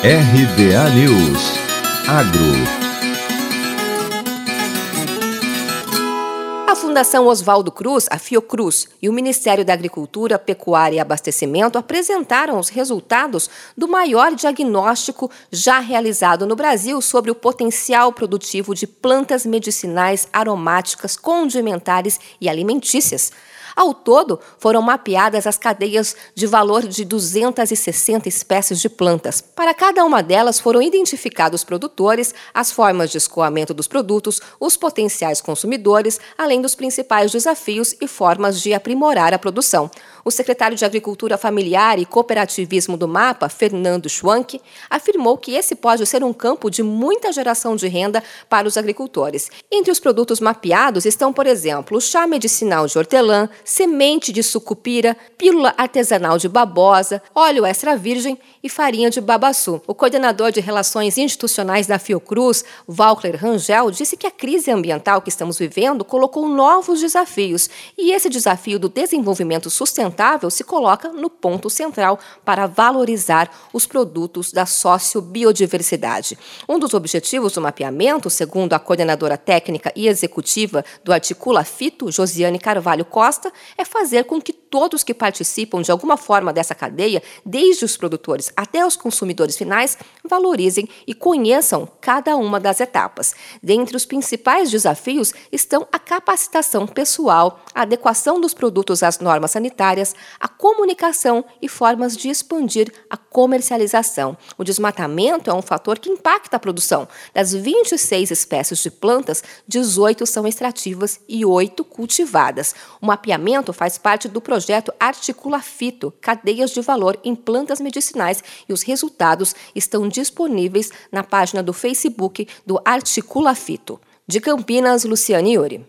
RBA News Agro A Fundação Oswaldo Cruz, a Fiocruz, e o Ministério da Agricultura, Pecuária e Abastecimento apresentaram os resultados do maior diagnóstico já realizado no Brasil sobre o potencial produtivo de plantas medicinais aromáticas, condimentares e alimentícias. Ao todo, foram mapeadas as cadeias de valor de 260 espécies de plantas. Para cada uma delas foram identificados produtores, as formas de escoamento dos produtos, os potenciais consumidores, além dos principais desafios e formas de aprimorar a produção. O secretário de Agricultura Familiar e Cooperativismo do MAPA, Fernando Schwank, afirmou que esse pode ser um campo de muita geração de renda para os agricultores. Entre os produtos mapeados estão, por exemplo, chá medicinal de hortelã, semente de sucupira, pílula artesanal de babosa, óleo extra virgem e farinha de babaçu. O coordenador de Relações Institucionais da Fiocruz, Walker Rangel, disse que a crise ambiental que estamos vivendo colocou novos desafios e esse desafio do desenvolvimento sustentável se coloca no ponto central para valorizar os produtos da sociobiodiversidade. Um dos objetivos do mapeamento, segundo a coordenadora técnica e executiva do Articula Fito, Josiane Carvalho Costa, é fazer com que todos que participam de alguma forma dessa cadeia, desde os produtores até os consumidores finais, valorizem e conheçam cada uma das etapas. Dentre os principais desafios estão a capacitação pessoal, a adequação dos produtos às normas sanitárias, a comunicação e formas de expandir a comercialização. O desmatamento é um fator que impacta a produção. Das 26 espécies de plantas, 18 são extrativas e 8 cultivadas. O mapeamento faz parte do projeto Articula Fito, cadeias de valor em plantas medicinais, e os resultados estão disponíveis na página do Facebook do Articula Fito. De Campinas, Luciane Iuri.